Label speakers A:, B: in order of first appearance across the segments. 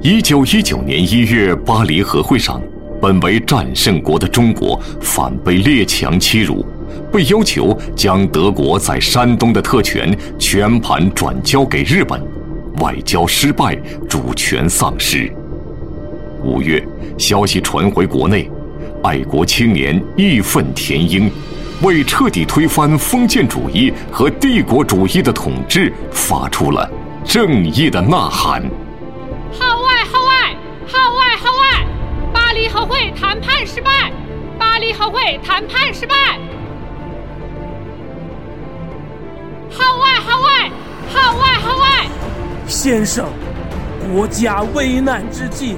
A: 一九一九年一月巴黎和会上，本为战胜国的中国反被列强欺辱，被要求将德国在山东的特权全盘转交给日本，外交失败，主权丧失。五月，消息传回国内，爱国青年义愤填膺，为彻底推翻封建主义和帝国主义的统治发出了正义的呐喊。号外！号外！号外！
B: 号外巴黎和会谈判失败，巴黎和会谈判失败。号外号外号外号外！
C: 先生，国家危难之际，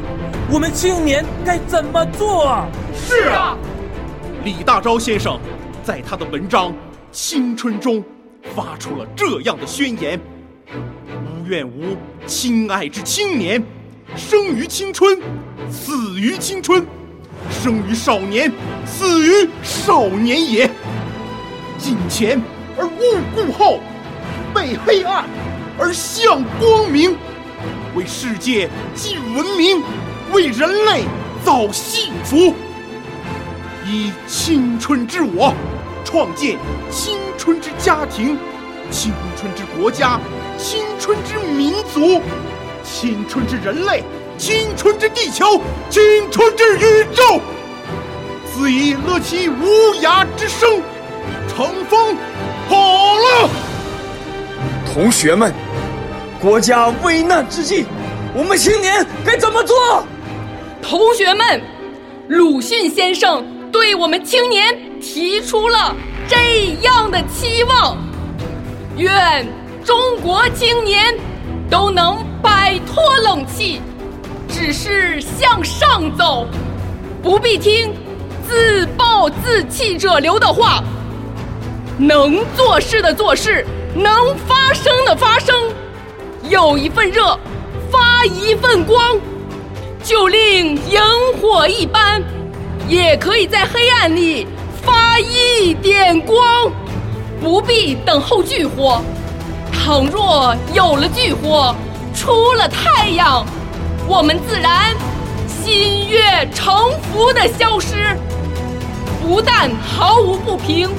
C: 我们青年该怎么做？
D: 是啊，李大钊先生在他的文章《青春》中发出了这样的宣言：无怨无亲爱之青年，生于青春。死于青春，生于少年，死于少年也。金钱而勿顾后，被黑暗而向光明，为世界继文明，为人类造幸福。以青春之我，创建青春之家庭，青春之国家，青春之民族，青春之人类。青春之地球，青春之宇宙，自以乐其无涯之声，乘风破浪。
E: 同学们，国家危难之际，我们青年该怎么做？
F: 同学们，鲁迅先生对我们青年提出了这样的期望：愿中国青年都能摆脱冷气。只是向上走，不必听自暴自弃者流的话。能做事的做事，能发声的发声。有一份热，发一份光，就令萤火一般，也可以在黑暗里发一点光。不必等候炬火，倘若有了炬火，出了太阳。我们自然心悦诚服的消失，不但毫无不平，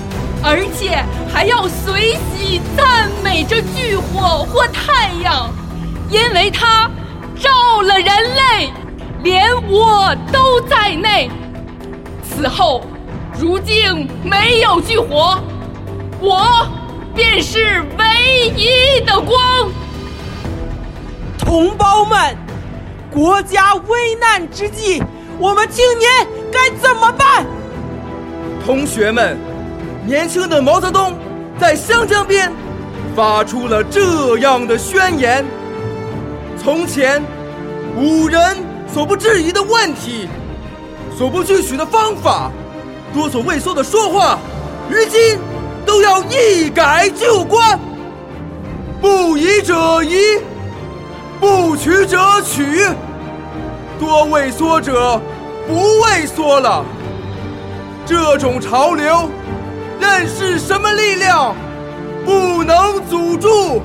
F: 而且还要随喜赞美这炬火或太阳，因为它照了人类，连我都在内。此后，如今没有炬火，我便是唯一的光。
C: 同胞们。国家危难之际，我们青年该怎么办？
E: 同学们，年轻的毛泽东在湘江边发出了这样的宣言：从前，五人所不质疑的问题，所不去取的方法，多所畏缩的说话，如今都要一改旧观，不疑者疑。不取者取，多畏缩者不畏缩了。这种潮流，认识什么力量不能阻住？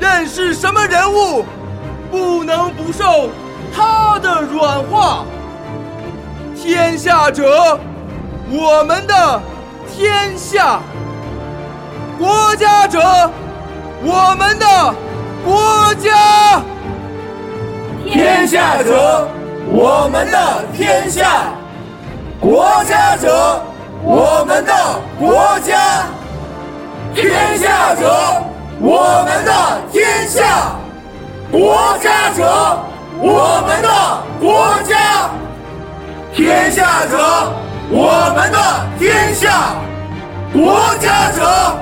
E: 认识什么人物不能不受他的软化？天下者，我们的天下；国家者，我们的。国家，
G: 天下者，我们的天下；国家者，我们的国家；天下者，我们的天下；国家者，我们；天下者，我们的天下；国家者，